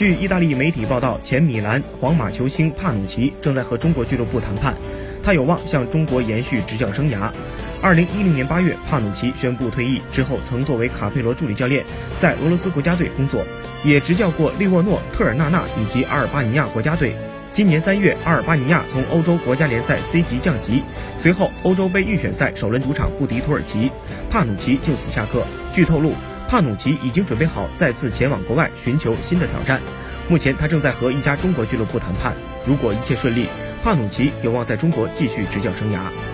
据意大利媒体报道，前米兰、皇马球星帕努奇正在和中国俱乐部谈判，他有望向中国延续执教生涯。二零一零年八月，帕努奇宣布退役之后，曾作为卡佩罗助理教练在俄罗斯国家队工作，也执教过利沃诺、特尔纳纳以及阿尔巴尼亚国家队。今年三月，阿尔巴尼亚从欧洲国家联赛 C 级降级，随后欧洲杯预选赛首轮主场不敌土耳其，帕努奇就此下课。据透露，帕努奇已经准备好再次前往国外寻求新的挑战。目前，他正在和一家中国俱乐部谈判。如果一切顺利，帕努奇有望在中国继续执教生涯。